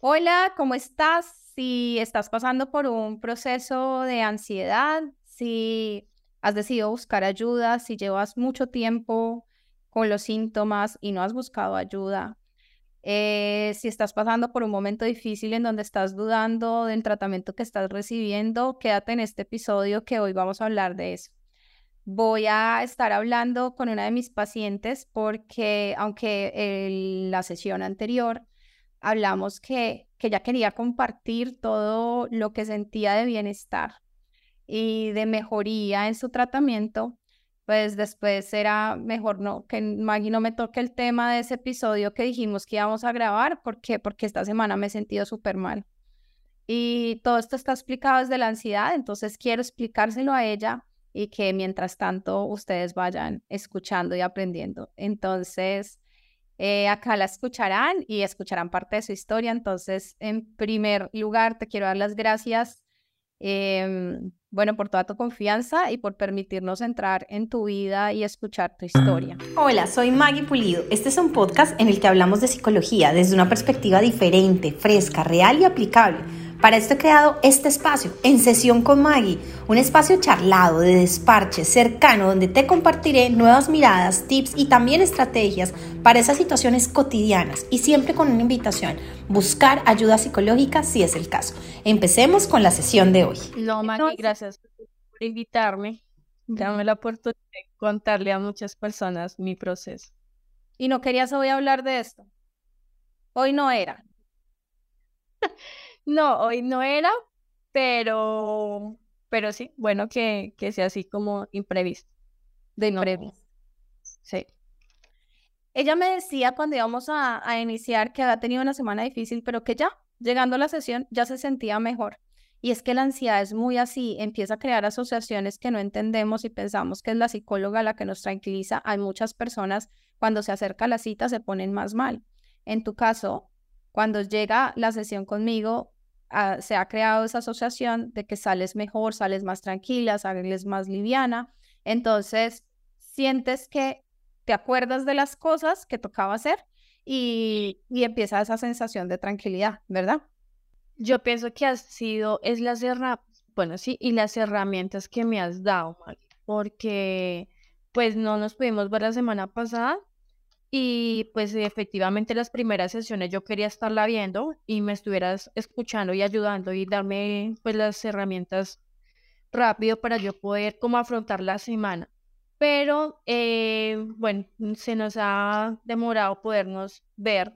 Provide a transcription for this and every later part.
Hola, ¿cómo estás? Si estás pasando por un proceso de ansiedad, si has decidido buscar ayuda, si llevas mucho tiempo con los síntomas y no has buscado ayuda, eh, si estás pasando por un momento difícil en donde estás dudando del tratamiento que estás recibiendo, quédate en este episodio que hoy vamos a hablar de eso. Voy a estar hablando con una de mis pacientes porque aunque en la sesión anterior hablamos que, que ella quería compartir todo lo que sentía de bienestar y de mejoría en su tratamiento, pues después era mejor no, que Maggie no me toque el tema de ese episodio que dijimos que íbamos a grabar, ¿por qué? Porque esta semana me he sentido súper mal. Y todo esto está explicado desde la ansiedad, entonces quiero explicárselo a ella y que mientras tanto ustedes vayan escuchando y aprendiendo. Entonces, eh, acá la escucharán y escucharán parte de su historia. Entonces, en primer lugar, te quiero dar las gracias, em, bueno, por toda tu confianza y por permitirnos entrar en tu vida y escuchar tu historia. Hola, soy Maggie Pulido. Este es un podcast en el que hablamos de psicología desde una perspectiva diferente, fresca, real y aplicable para esto he creado este espacio, En Sesión con Maggie, un espacio charlado, de desparche, cercano, donde te compartiré nuevas miradas, tips y también estrategias para esas situaciones cotidianas y siempre con una invitación, buscar ayuda psicológica si es el caso. Empecemos con la sesión de hoy. No, Maggie, gracias por invitarme. Dame la oportunidad de contarle a muchas personas mi proceso. Y no querías hoy hablar de esto. Hoy no era. No, hoy no era, pero, pero sí, bueno que, que sea así como imprevisto. De imprevisto. Sí. Ella me decía cuando íbamos a, a iniciar que había tenido una semana difícil, pero que ya, llegando a la sesión, ya se sentía mejor. Y es que la ansiedad es muy así, empieza a crear asociaciones que no entendemos y pensamos que es la psicóloga la que nos tranquiliza. Hay muchas personas cuando se acerca la cita se ponen más mal. En tu caso, cuando llega la sesión conmigo, se ha creado esa asociación de que sales mejor, sales más tranquila, sales más liviana. Entonces, sientes que te acuerdas de las cosas que tocaba hacer y, y empieza esa sensación de tranquilidad, ¿verdad? Yo pienso que has sido, es las herramientas, bueno, sí, y las herramientas que me has dado, porque pues no nos pudimos ver la semana pasada, y pues efectivamente las primeras sesiones yo quería estarla viendo y me estuvieras escuchando y ayudando y darme pues las herramientas rápido para yo poder como afrontar la semana. Pero eh, bueno, se nos ha demorado podernos ver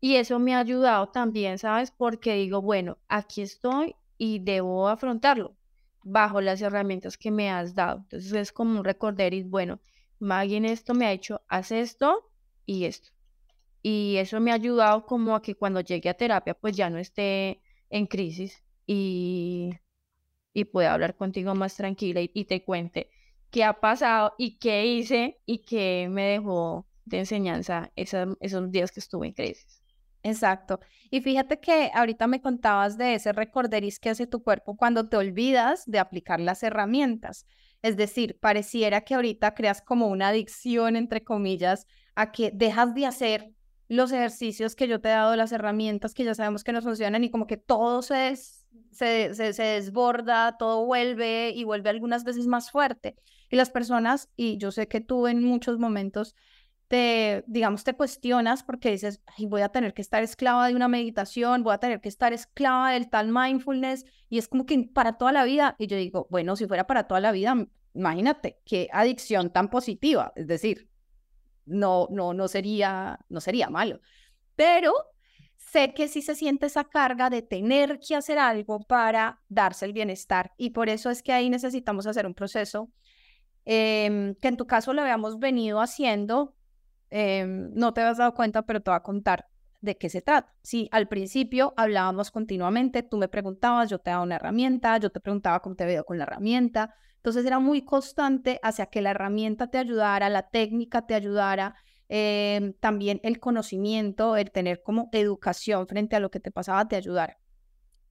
y eso me ha ayudado también, ¿sabes? Porque digo, bueno, aquí estoy y debo afrontarlo bajo las herramientas que me has dado. Entonces es como un recordar y bueno, Maggie esto me ha hecho, haz esto, y esto. Y eso me ha ayudado como a que cuando llegue a terapia pues ya no esté en crisis y, y pueda hablar contigo más tranquila y, te cuente qué ha pasado y qué hice y qué me dejó de enseñanza esos días que estuve en crisis. Exacto. Y fíjate que ahorita me contabas de ese recorderis que hace tu cuerpo cuando te olvidas de aplicar las herramientas. Es decir, pareciera que ahorita creas como una adicción, entre comillas, a que dejas de hacer los ejercicios que yo te he dado, las herramientas que ya sabemos que nos funcionan y como que todo se, se, se, desborda, todo vuelve y vuelve algunas veces más fuerte. Y las personas, y yo sé que tú en muchos momentos te, digamos, te cuestionas porque dices, Ay, voy a tener que estar esclava de una meditación, voy a tener que estar esclava del tal mindfulness, y es como que para toda la vida, y yo digo, bueno, si fuera para toda la vida, imagínate qué adicción tan positiva, es decir, no, no, no sería, no sería malo. Pero sé que sí se siente esa carga de tener que hacer algo para darse el bienestar y por eso es que ahí necesitamos hacer un proceso em, que en tu caso lo habíamos venido haciendo, em, no te has dado cuenta, pero te voy a contar de qué se trata. Sí, al principio hablábamos continuamente, tú me preguntabas, yo te daba una herramienta, yo te preguntaba cómo te veo con la herramienta, entonces era muy constante hacia que la herramienta te ayudara, la técnica te ayudara, em, también el conocimiento, el tener como educación frente a lo que te pasaba te ayudara.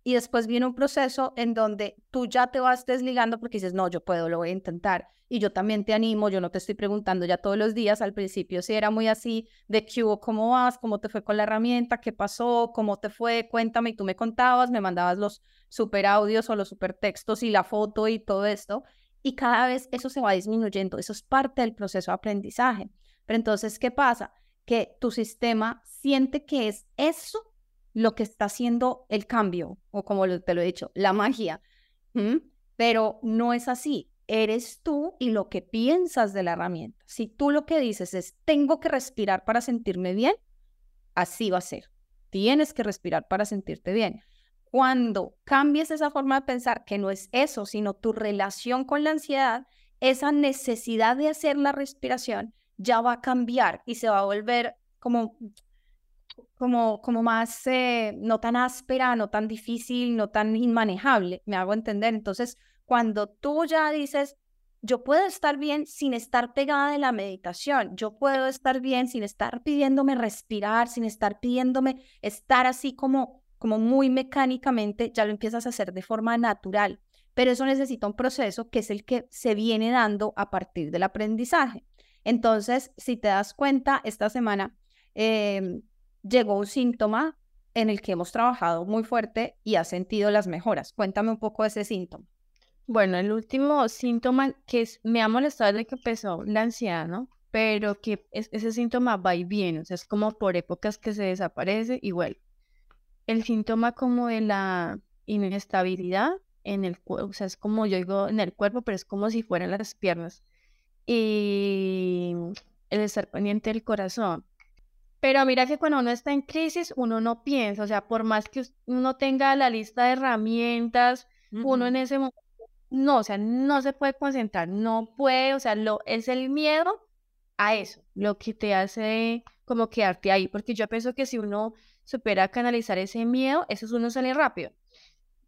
Y después viene un proceso en donde tú ya te vas desligando porque dices, no, yo puedo, lo voy a intentar. Y yo también te animo, yo no te estoy preguntando ya todos los días, al principio sí era muy así, de qué hubo, cómo vas, cómo te fue con la herramienta, qué pasó, cómo te fue, cuéntame, y tú me contabas, me mandabas los super audios o los super textos y la foto y todo esto. Y cada vez eso se va disminuyendo, eso es parte del proceso de aprendizaje. Pero entonces, ¿qué pasa? Que tu sistema siente que es eso lo que está haciendo el cambio, o como te lo he dicho, la magia. Pero no es así. Eres tú y lo que piensas de la herramienta. Si tú lo que dices es, tengo que respirar para sentirme bien, así va a ser. Tienes que respirar para sentirte bien. Cuando cambies esa forma de pensar, que no es eso, sino tu relación con la ansiedad, esa necesidad de hacer la respiración ya va a cambiar y se va a volver como como, como más, eh, no tan áspera, no tan difícil, no tan inmanejable, me hago entender. Entonces, cuando tú ya dices, yo puedo estar bien sin estar pegada de la meditación, yo puedo estar bien sin estar pidiéndome respirar, sin estar pidiéndome estar así como, como muy mecánicamente, ya lo empiezas a hacer de forma natural. Pero eso necesita un proceso que es el que se viene dando a partir del aprendizaje. Entonces, si te das cuenta, esta semana eh, llegó un síntoma en el que hemos trabajado muy fuerte y ha sentido las mejoras. Cuéntame un poco de ese síntoma. Bueno, el último síntoma que me ha molestado desde que empezó la ansiedad. Pero que ese síntoma va y viene, o sea, es como por épocas que se desaparece y vuelve. El síntoma como de la inestabilidad en el cuerpo, o sea, es como yo digo en el cuerpo, pero es como si fueran las piernas. Y el estar pendiente del corazón. Pero mira que cuando uno está en crisis, uno no piensa, o sea, por más que uno tenga la lista de herramientas, uno en ese momento, no, o sea, no se puede concentrar, no puede, o sea, lo, es el miedo a eso, lo que te hace como quedarte ahí, porque yo pienso que si uno supera canalizar ese miedo, eso es uno sale rápido.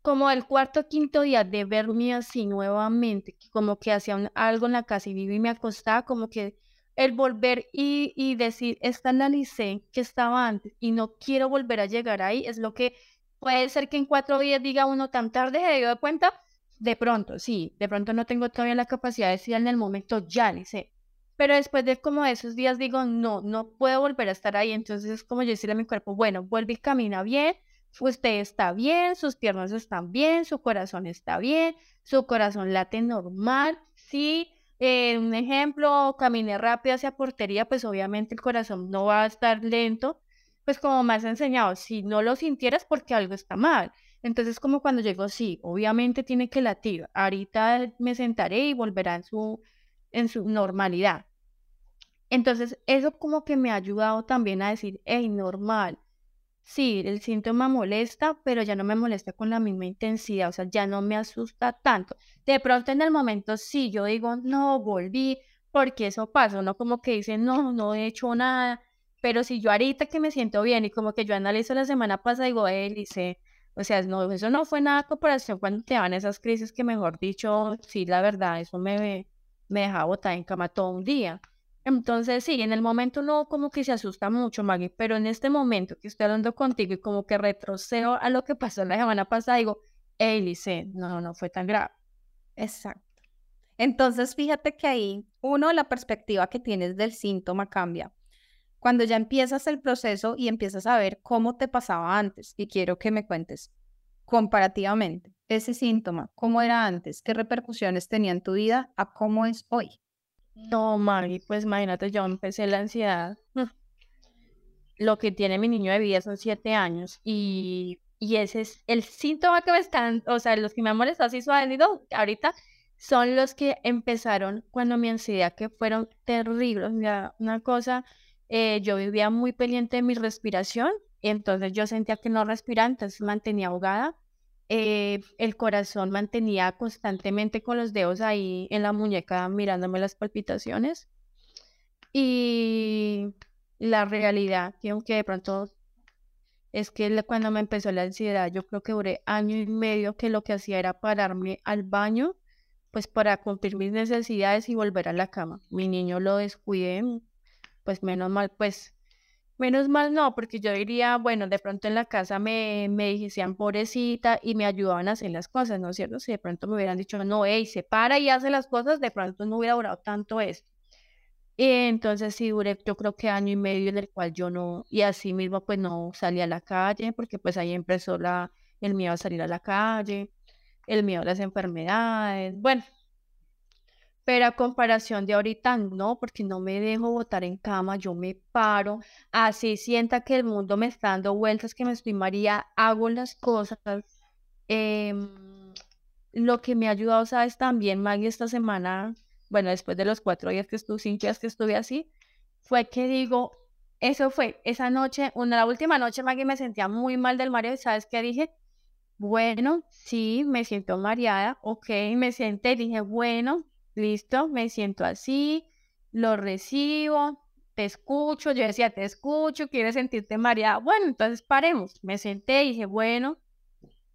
Como el cuarto o quinto día de verme así nuevamente, como que hacía algo en la casa y viví y me acostaba, como que el volver y, decir, esta analicé que estaba antes y no quiero volver a llegar ahí, es lo que puede ser que en cuatro días diga uno tan tarde se dio de cuenta, de pronto, sí, de pronto no tengo todavía la capacidad de decir en el momento, ya sé. Pero después de como esos días digo, no, no puedo volver a estar ahí. Entonces es como yo decirle a mi cuerpo, bueno, vuelve y camina bien, usted está bien, sus piernas están bien, su corazón está bien, su corazón late normal, sí, eh, un ejemplo, caminé rápido hacia portería, pues obviamente el corazón no va a estar lento, pues como me has enseñado, si no lo sintieras porque algo está mal. Entonces como cuando llego, sí, obviamente tiene que latir. Ahorita me sentaré y volverá en su, en su normalidad. Entonces eso como que me ha ayudado también a decir, hey, normal, sí, el síntoma molesta, pero ya no me molesta con la misma intensidad, o sea, ya no me asusta tanto. De pronto en el momento sí, yo digo, no, volví, porque eso pasa, uno como que dice, no, no he hecho nada, pero si yo ahorita que me siento bien y como que yo analizo la semana pasada, digo, dice, o sea, no, eso no fue nada comparación cuando te van esas crisis que mejor dicho, sí, la verdad, eso me, me deja botar en cama todo un día. Entonces, sí, en el momento no como que se asusta mucho, Maggie, pero en este momento que estoy hablando contigo y como que retrocedo a lo que pasó la semana pasada, digo, hey, Lice, no, no fue tan grave. Exacto. Entonces, fíjate que ahí, uno, la perspectiva que tienes del síntoma cambia. Cuando ya empiezas el proceso y empiezas a ver cómo te pasaba antes, y quiero que me cuentes comparativamente ese síntoma, cómo era antes, qué repercusiones tenía en tu vida a cómo es hoy. No, Maggie, pues imagínate, yo empecé la ansiedad. Lo que tiene mi niño de vida son siete años y, y ese es el síntoma que me están, o sea, los que me han molestado así suavenido ahorita son los que empezaron cuando mi ansiedad, que fueron terribles. O una cosa, eh, yo vivía muy pendiente de mi respiración, entonces yo sentía que no respiraba, entonces mantenía ahogada eh, el corazón mantenía constantemente con los dedos ahí en la muñeca mirándome las palpitaciones. Y la realidad, que aunque de pronto es que cuando me empezó la ansiedad, yo creo que duré año y medio que lo que hacía era pararme al baño, pues para cumplir mis necesidades y volver a la cama. Mi niño lo descuidé, pues menos mal, pues Menos mal no, porque yo diría, bueno, de pronto en la casa me, me decían pobrecita y me ayudaban a hacer las cosas, ¿no es cierto? Si de pronto me hubieran dicho, no, hey, se para y hace las cosas, de pronto no hubiera durado tanto esto. Y entonces sí duré, yo creo que año y medio en el cual yo no, y así mismo pues no salí a la calle, porque pues ahí empezó la, el miedo a salir a la calle, el miedo a las enfermedades, bueno, pero a comparación de ahorita, no, porque no me dejo botar en cama, yo me paro, así sienta que el mundo me está dando vueltas, que me estoy María, hago las cosas. Em, lo que me ha ayudado, sabes, también, Maggie, esta semana, bueno, después de los cuatro días que estuve, cinco días que estuve así, fue que digo, eso fue, esa noche, una, la última noche, Maggie, me sentía muy mal del mareo, ¿sabes qué dije? Bueno, sí, me siento mareada, ok, me senté, dije, bueno, listo, me siento así, lo recibo, te escucho, yo decía, te escucho, quieres sentirte mareada, bueno, entonces paremos, me senté y dije, bueno,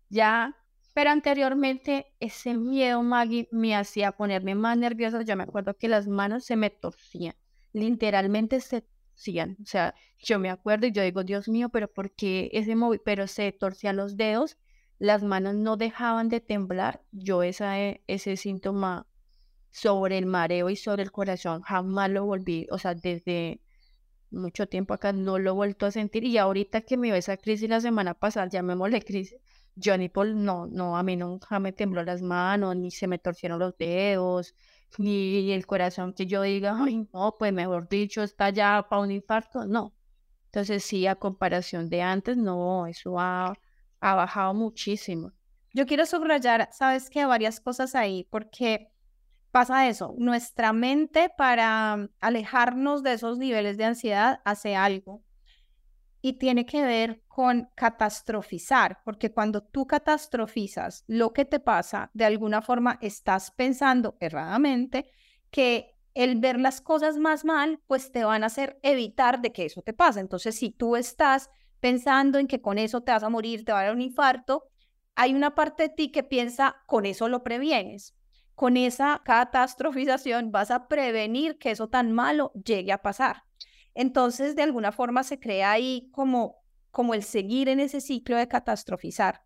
ya, pero anteriormente ese miedo, Maggie, me hacía ponerme más nerviosa, yo me acuerdo que las manos se me torcían, literalmente se torcían, o sea, yo me acuerdo y yo digo, Dios mío, pero ¿por qué ese móvil? Pero se torcían los dedos, las manos no dejaban de temblar, yo esa, ese síntoma sobre el mareo y sobre el corazón, jamás lo volví, o sea, desde mucho tiempo acá no lo he vuelto a sentir y ahorita que me dio esa crisis la semana pasada, llamémosle crisis, Johnny Paul, no, no, a mí nunca me tembló las manos, ni se me torcieron los dedos, ni el corazón que yo diga, ay, no, pues mejor dicho, está ya para un infarto, no. Entonces sí, a comparación de antes, no, eso ha, ha bajado muchísimo. Yo quiero subrayar, sabes que varias cosas ahí, porque pasa eso, nuestra mente para alejarnos de esos niveles de ansiedad hace algo y tiene que ver con catastrofizar, porque cuando tú catastrofizas lo que te pasa, de alguna forma estás pensando erradamente que el ver las cosas más mal, pues te van a hacer evitar de que eso te pase. Entonces, si tú estás pensando en que con eso te vas a morir, te va a dar un infarto, hay una parte de ti que piensa, con eso lo previenes con esa catastrofización vas a prevenir que eso tan malo llegue a pasar. Entonces, de alguna forma se crea ahí como, como el seguir en ese ciclo de catastrofizar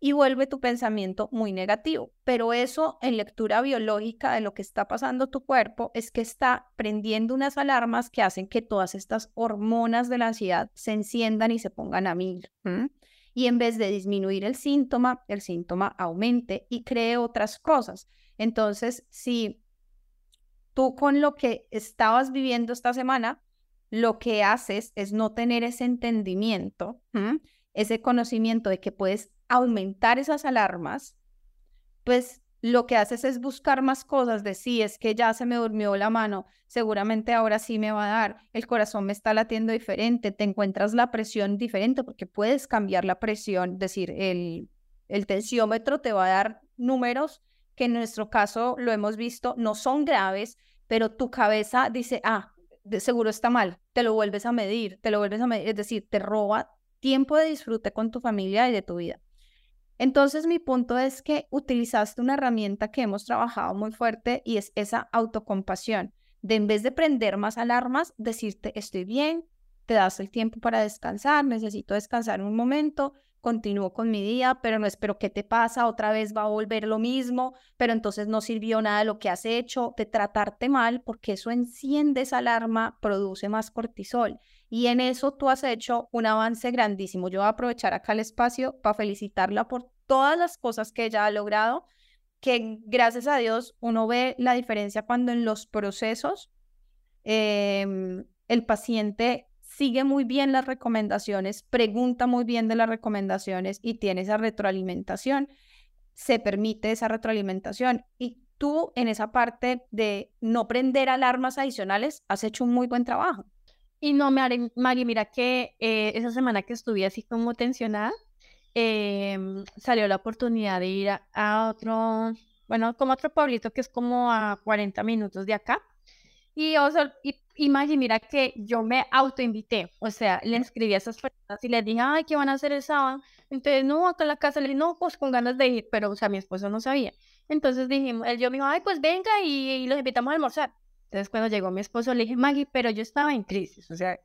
y vuelve tu pensamiento muy negativo. Pero eso en lectura biológica de lo que está pasando tu cuerpo es que está prendiendo unas alarmas que hacen que todas estas hormonas de la ansiedad se enciendan y se pongan a mil. Y en vez de disminuir el síntoma, el síntoma aumente y cree otras cosas. Entonces, si tú con lo que estabas viviendo esta semana, lo que haces es no tener ese entendimiento, ese conocimiento de que puedes aumentar esas alarmas, pues lo que haces es buscar más cosas de si es que ya se me durmió la mano, seguramente ahora sí me va a dar, el corazón me está latiendo diferente, te encuentras la presión diferente porque puedes cambiar la presión, decir, el, el tensiómetro te va a dar números en nuestro caso lo hemos visto, no son graves, pero tu cabeza dice, ah, de seguro está mal, te lo vuelves a medir, te lo vuelves a medir, es decir, te roba tiempo de disfrute con tu familia y de tu vida. Entonces, mi punto es que utilizaste una herramienta que hemos trabajado muy fuerte y es esa autocompasión, de en vez de prender más alarmas, decirte, estoy bien, te das el tiempo para descansar, necesito descansar un momento, continúo con mi día, pero no espero qué te pasa, otra vez va a volver lo mismo, pero entonces no sirvió nada lo que has hecho, de tratarte mal, porque eso enciende esa alarma, produce más cortisol. Y en eso tú has hecho un avance grandísimo. Yo voy a aprovechar acá el espacio para felicitarla por todas las cosas que ella ha logrado, que gracias a Dios uno ve la diferencia cuando en los procesos em, el paciente sigue muy bien las recomendaciones, pregunta muy bien de las recomendaciones y tiene esa retroalimentación, se permite esa retroalimentación y tú en esa parte de no prender alarmas adicionales has hecho un muy buen trabajo. Y no, Mari, mira que eh, esa semana que estuve así como tensionada, em, salió la oportunidad de ir a, otro, bueno, como otro pueblito que es como a 40 minutos de acá. Y, o y imagínate, mira que yo me autoinvité, o sea, le escribí a esas personas y les dije, ay, ¿qué van a hacer el sábado? Entonces, no, acá en la casa, le dije, no, pues con ganas de ir, pero, o sea, mi esposo no sabía. Entonces dijimos, él yo me dijo, ay, pues venga y, los invitamos a almorzar. Entonces, cuando llegó mi esposo, le dije, Maggie, pero yo estaba en crisis, o sea,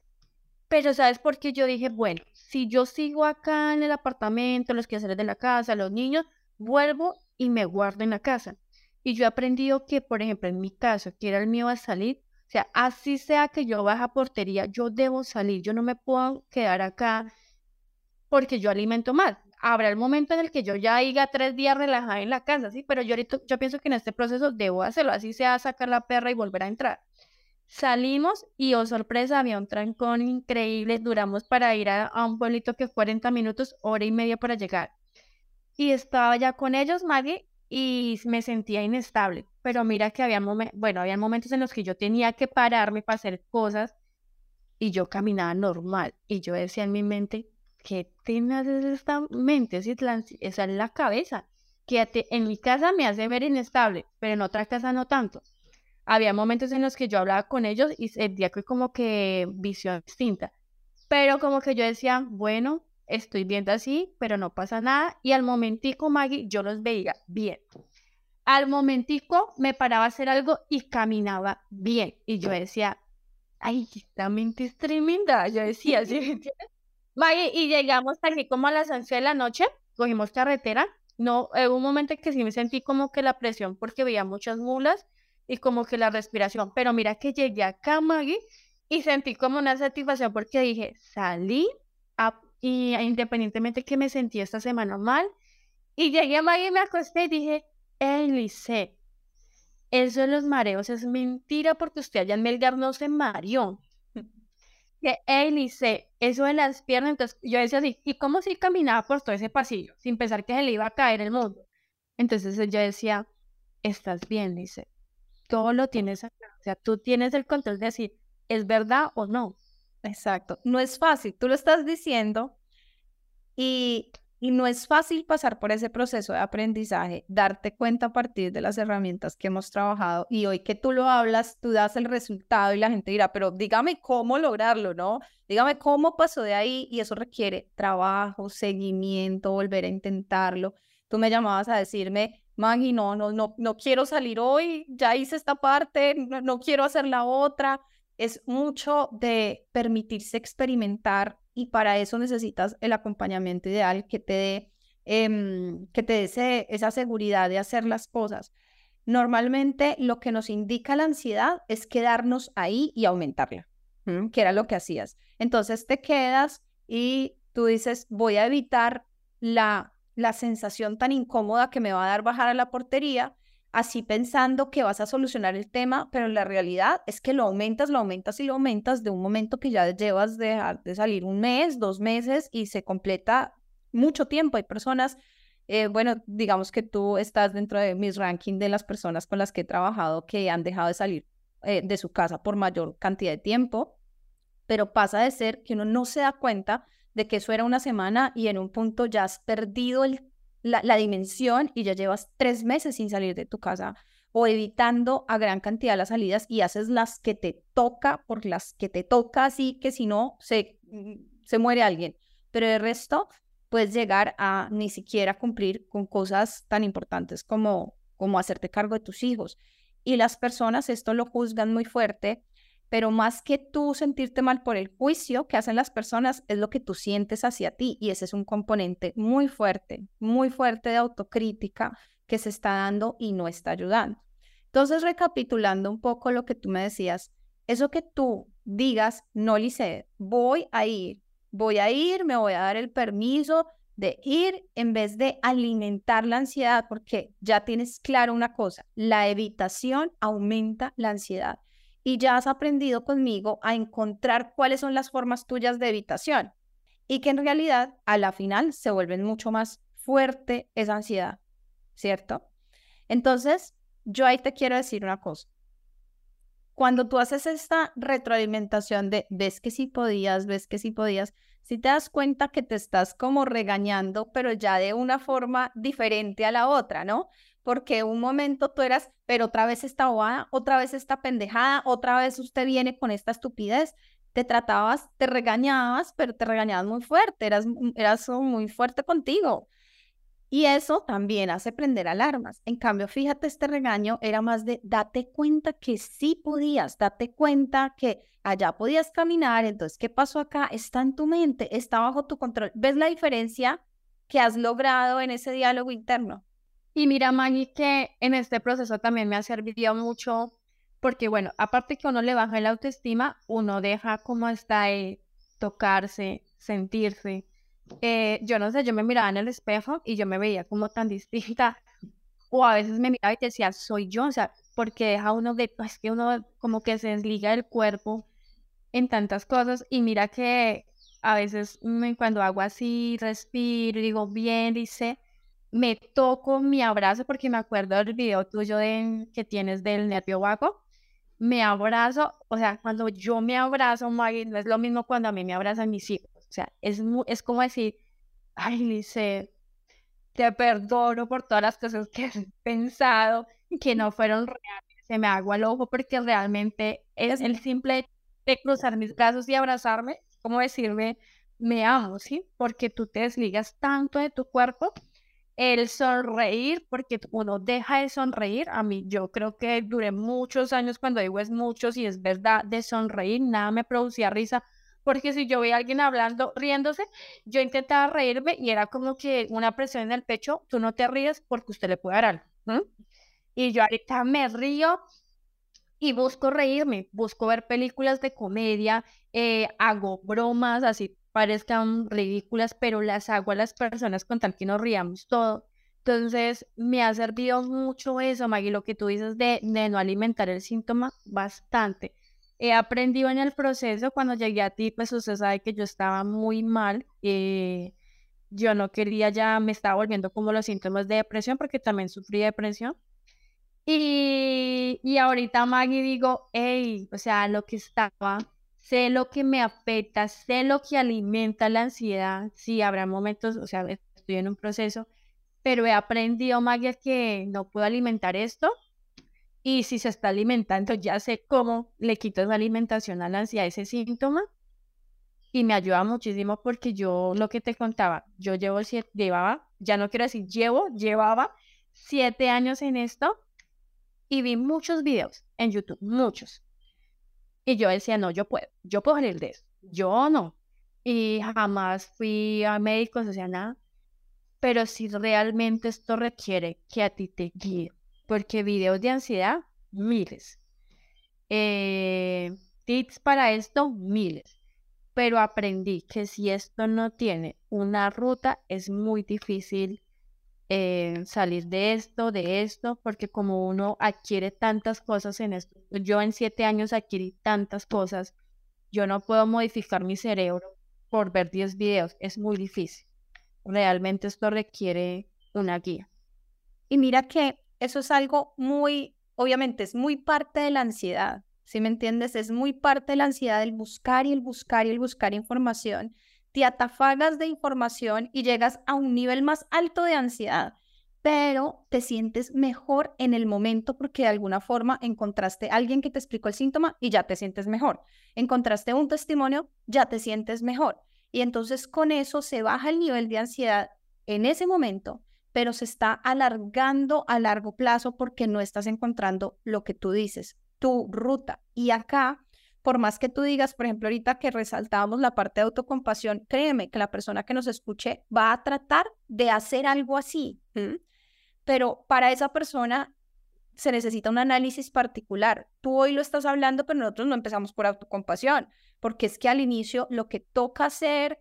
Pero ¿sabes por qué yo dije, bueno, si yo sigo acá en el apartamento, los quehaceres de la casa, los niños, vuelvo y me guardo en la casa? Y yo he aprendido que, por ejemplo, en mi caso, que era el mío a salir, o sea, así sea que yo baja portería, yo debo salir, yo no me puedo quedar acá porque yo alimento mal. Habrá el momento en el que yo ya diga tres días relajada en la casa, sí, pero yo ahorita, yo pienso que en este proceso debo hacerlo, así sea sacar la perra y volver a entrar. Salimos y, oh sorpresa, había un trancón increíble. Duramos para ir a, un pueblito que 40 minutos, hora y media para llegar. Y estaba ya con ellos, Maggie, y me sentía inestable. Pero mira que había, bueno, había momentos en los que yo tenía que pararme para hacer cosas y yo caminaba normal. Y yo decía en mi mente, ¿qué tienes esta mente? Esa es la cabeza. Que en mi casa me hace ver inestable, pero en otra casa no tanto había momentos en los que yo hablaba con ellos y sentía que como que visión distinta. Pero como que yo decía, bueno, estoy viendo así, pero no pasa nada. Y al momentico, Maggie, yo los veía bien. Al momentico me paraba a hacer algo y caminaba bien. Y yo decía, ay, esta mente es tremenda. Yo decía, ¿sí? Maggie, y llegamos aquí como a las 11 de la noche, cogimos carretera. No, hubo un momento en que sí me sentí como que la presión porque veía muchas mulas y como que la respiración. Pero mira que llegué acá, Maggie, y sentí como una satisfacción porque dije, salí y independientemente que me sentí esta semana mal, y llegué a Maggie y me acosté y dije, Elise, eso de los mareos es mentira porque usted allá en Melgar no se mareó. Que Elise, eso de las piernas, entonces yo decía así, ¿y cómo si caminaba por todo ese pasillo sin pensar que se le iba a caer el mundo? Entonces yo decía, estás bien, dice, todo lo tienes acá. O sea, tú tienes el control de decir, ¿es verdad o no? Exacto. No es fácil, tú lo estás diciendo y, y no es fácil pasar por ese proceso de aprendizaje, darte cuenta a partir de las herramientas que hemos trabajado y hoy que tú lo hablas, tú das el resultado y la gente dirá, pero dígame cómo lograrlo, ¿no? Dígame cómo pasó de ahí y eso requiere trabajo, seguimiento, volver a intentarlo. Tú me llamabas a decirme, Maggie, no, no, no, no quiero salir hoy, ya hice esta parte, no, quiero hacer la otra. Es mucho de permitirse experimentar y para eso necesitas el acompañamiento ideal que te dé, em, que te dé esa seguridad de hacer las cosas. Normalmente lo que nos indica la ansiedad es quedarnos ahí y aumentarla, que era lo que hacías. Entonces te quedas y tú dices, voy a evitar la la sensación tan incómoda que me va a dar bajar a la portería, así pensando que vas a solucionar el tema, pero la realidad es que lo aumentas, lo aumentas y lo aumentas de un momento que ya llevas de, de salir un mes, dos meses y se completa mucho tiempo. Hay personas, eh, bueno, digamos que tú estás dentro de mis ranking de las personas con las que he trabajado que han dejado de salir eh, de su casa por mayor cantidad de tiempo, pero pasa de ser que uno no se da cuenta de que eso era una semana y en un punto ya has perdido la, dimensión y ya llevas tres meses sin salir de tu casa o evitando a gran cantidad las salidas y haces las que te toca por las que te toca, así que si no, se, mm, se muere alguien. Pero el resto, puedes llegar a ni siquiera cumplir con cosas tan importantes como, como hacerte cargo de tus hijos. Y las personas esto lo juzgan muy fuerte pero más que tú sentirte mal por el juicio que hacen las personas, es lo que tú sientes hacia ti y ese es un componente muy fuerte, muy fuerte de autocrítica que se está dando y no está ayudando. Entonces, recapitulando un poco lo que tú me decías, eso que tú digas, no, Lice, voy a ir, voy a ir, me voy a dar el permiso de ir en vez de alimentar la ansiedad, porque ya tienes claro una cosa, la evitación aumenta la ansiedad y ya has aprendido conmigo a encontrar cuáles son las formas tuyas de evitación y que en realidad a la final se vuelven mucho más fuerte esa ansiedad, ¿cierto? Entonces, yo ahí te quiero decir una cosa. Cuando tú haces esta retroalimentación de ves que sí podías, ves que sí podías, si te das cuenta que te estás como regañando, pero ya de una forma diferente a la otra, ¿no? Porque un momento tú eras, pero otra vez esta bobada, otra vez esta pendejada, otra vez usted viene con esta estupidez, te tratabas, te regañabas, pero te regañabas muy fuerte, eras, eras muy fuerte contigo. Y eso también hace prender alarmas. En cambio, fíjate, este regaño era más de date cuenta que sí podías, date cuenta que allá podías caminar, entonces, ¿qué pasó acá? Está en tu mente, está bajo tu control. ¿Ves la diferencia que has logrado en ese diálogo interno? Y mira, Maggie, que en este proceso también me ha servido mucho, porque bueno, aparte que uno le baja la autoestima, uno deja como está tocarse, sentirse, eh, yo no sé, yo me miraba en el espejo y yo me veía como tan distinta. O a veces me miraba y decía, soy yo, o sea, porque deja uno de, es que uno como que se desliga del cuerpo en tantas cosas y mira que a veces cuando hago así, respiro, digo, bien, dice, me toco mi abrazo porque me acuerdo del video tuyo que tienes del nervio vago, me abrazo, o sea, cuando yo me abrazo, Maggie, no es lo mismo cuando a mí me abrazan mis hijos o sea, es, es como decir, ay, Lice, te perdono por todas las cosas que he pensado que no fueron reales. Se me hago al ojo porque realmente es el simple de cruzar mis brazos y abrazarme, como decirme, me amo, ¿sí? Porque tú te desligas tanto de tu cuerpo. El sonreír, porque uno deja de sonreír. A mí, yo creo que duré muchos años, cuando digo es muchos y es verdad, de sonreír, nada me producía risa porque si yo veía a alguien hablando, riéndose, yo intentaba reírme y era como que una presión en el pecho, tú no te ríes porque usted le puede dar algo. Y yo ahorita me río y busco reírme, busco ver películas de comedia, eh, hago bromas, así parezcan ridículas, pero las hago a las personas con tal que nos riamos todo. Entonces, me ha servido mucho eso, Maggie, lo que tú dices de, de no alimentar el síntoma, bastante he aprendido en el proceso, cuando llegué a ti, pues usted sabe que yo estaba muy mal, eh, yo no quería ya, me estaba volviendo como los síntomas de depresión, porque también sufrí depresión. Y, y ahorita Maggie digo, hey, o sea, lo que estaba, sé lo que me afecta, sé lo que alimenta la ansiedad, sí, habrá momentos, o sea, estoy en un proceso, pero he aprendido, Maggie, que no puedo alimentar esto, y si se está alimentando, ya sé cómo le quito esa alimentación a la ansiedad, ese síntoma. Y me ayuda muchísimo porque yo lo que te contaba, yo llevo siete, llevaba, ya no quiero decir llevo, llevaba siete años en esto y vi muchos videos en YouTube, muchos. Y yo decía, no, yo puedo, yo puedo salir de eso, yo no. Y jamás fui a médicos, o sea, nada. Pero si realmente esto requiere que a ti te guíe porque videos de ansiedad, miles. Eh, tips para esto, miles. Pero aprendí que si esto no tiene una ruta, es muy difícil eh, salir de esto, de esto, porque como uno adquiere tantas cosas en esto, yo en siete años adquirí tantas cosas, yo no puedo modificar mi cerebro por ver 10 videos, es muy difícil. Realmente esto requiere una guía. Y mira que eso es algo muy, obviamente, es muy parte de la ansiedad, ¿sí me entiendes? Es muy parte de la ansiedad el buscar y el buscar y el buscar información. Te atafagas de información y llegas a un nivel más alto de ansiedad, pero te sientes mejor en el momento porque de alguna forma encontraste a alguien que te explicó el síntoma y ya te sientes mejor. Encontraste un testimonio, ya te sientes mejor. Y entonces con eso se baja el nivel de ansiedad en ese momento pero se está alargando a largo plazo porque no estás encontrando lo que tú dices, tu ruta. Y acá, por más que tú digas, por ejemplo, ahorita que resaltábamos la parte de autocompasión, créeme que la persona que nos escuche va a tratar de hacer algo así, pero para esa persona se necesita un análisis particular. Tú hoy lo estás hablando, pero nosotros no empezamos por autocompasión, porque es que al inicio lo que toca hacer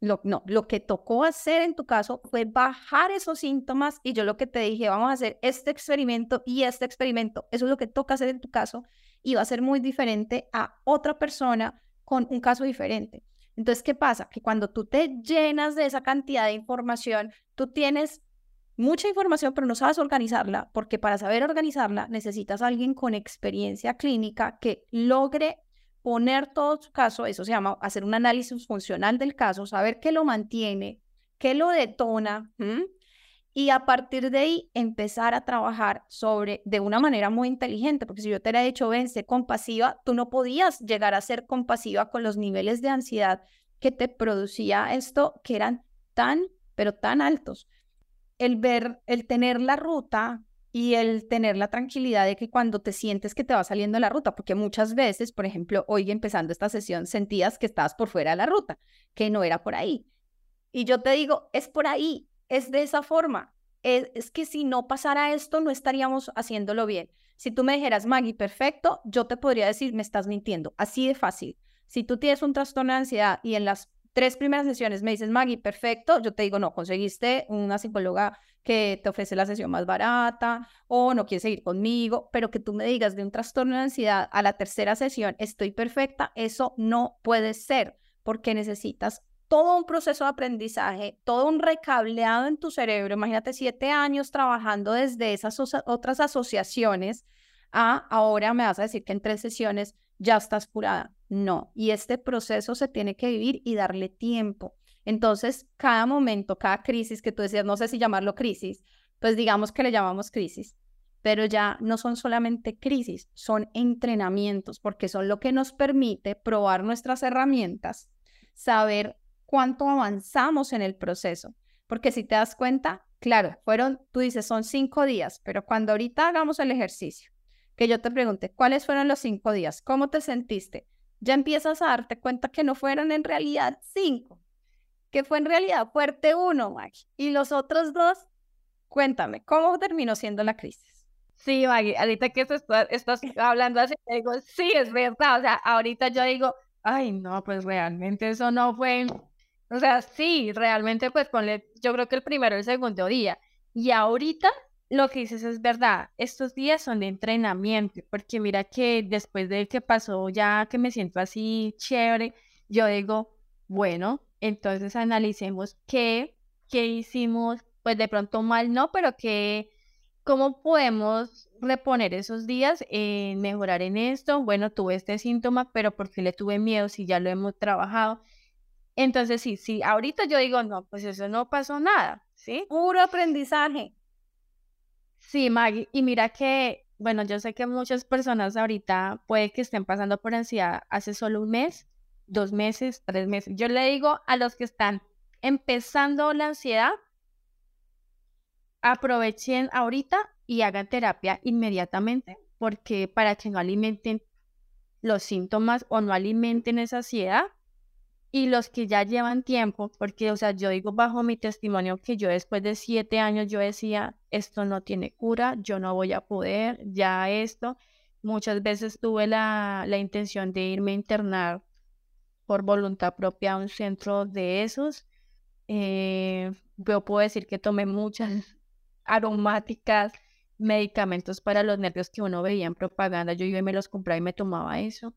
lo, no, lo que tocó hacer en tu caso fue bajar esos síntomas y yo lo que te dije, vamos a hacer este experimento y este experimento. Eso es lo que toca hacer en tu caso y va a ser muy diferente a otra persona con un caso diferente. Entonces, ¿qué pasa? Que cuando tú te llenas de esa cantidad de información, tú tienes mucha información, pero no sabes organizarla, porque para saber organizarla necesitas a alguien con experiencia clínica que logre poner todo su caso, eso se llama hacer un análisis funcional del caso, saber qué lo mantiene, qué lo detona, y a partir de ahí empezar a trabajar sobre de una manera muy inteligente, porque si yo te hubiera dicho, ven, sé compasiva, tú no podías llegar a ser compasiva con los niveles de ansiedad que te producía esto, que eran tan, pero tan altos. el ver, el tener la ruta y el tener la tranquilidad de que cuando te sientes que te va saliendo la ruta, porque muchas veces, por ejemplo, hoy empezando esta sesión, sentías que estabas por fuera de la ruta, que no era por ahí. Y yo te digo, es por ahí, es de esa forma. Es, que si no pasara esto, no estaríamos haciéndolo bien. Si tú me dijeras, Maggie, perfecto, yo te podría decir, me estás mintiendo. Así de fácil. Si tú tienes un trastorno de ansiedad y en las tres primeras sesiones me dices, Maggie, perfecto, yo te digo, no, conseguiste una psicóloga que te ofrece la sesión más barata o no quieres seguir conmigo, pero que tú me digas de un trastorno de ansiedad a la tercera sesión, estoy perfecta, eso no puede ser porque necesitas todo un proceso de aprendizaje, todo un recableado en tu cerebro. Imagínate siete años trabajando desde esas otras asociaciones a ahora me vas a decir que en tres sesiones ya estás curada. No, y este proceso se tiene que vivir y darle tiempo. Entonces, cada momento, cada crisis que tú decías, no sé si llamarlo crisis, pues digamos que le llamamos crisis, pero ya no son solamente crisis, son entrenamientos, porque son lo que nos permite probar nuestras herramientas, saber cuánto avanzamos en el proceso. Porque si te das cuenta, claro, fueron, tú dices, son cinco días, pero cuando ahorita hagamos el ejercicio, que yo te pregunte, ¿cuáles fueron los cinco días? ¿Cómo te sentiste? Ya empiezas a darte cuenta que no fueron en realidad cinco, que fue en realidad fuerte uno, Maggie. Y los otros dos, cuéntame, ¿cómo terminó siendo la crisis? Sí, Maggie, ahorita que estás, estás hablando así, te digo, sí, es verdad. O sea, ahorita yo digo, ay, no, pues realmente eso no fue. O sea, sí, realmente, pues ponle, yo creo que el primero el segundo día. Y ahorita lo que dices es verdad, estos días son de entrenamiento, porque mira que después de que pasó ya que me siento así chévere, yo digo, bueno, entonces analicemos qué, qué hicimos, pues de pronto mal no, pero que, cómo podemos reponer esos días, en mejorar en esto, bueno, tuve este síntoma, pero ¿por qué le tuve miedo si ya lo hemos trabajado? Entonces, sí, sí, ahorita yo digo, no, pues eso no pasó nada, ¿sí? Puro aprendizaje. Sí, Maggie, y mira que, bueno, yo sé que muchas personas ahorita puede que estén pasando por ansiedad hace solo un mes, dos meses, tres meses. Yo le digo a los que están empezando la ansiedad, aprovechen ahorita y hagan terapia inmediatamente, porque para que no alimenten los síntomas o no alimenten esa ansiedad, y los que ya llevan tiempo, porque, o sea, yo digo bajo mi testimonio que yo después de siete años yo decía, esto no tiene cura, yo no voy a poder, ya esto. Muchas veces tuve la, la intención de irme a internar por voluntad propia a un centro de esos. Eh, yo puedo decir que tomé muchas aromáticas, medicamentos para los nervios que uno veía en propaganda. Yo iba y me los compraba y me tomaba eso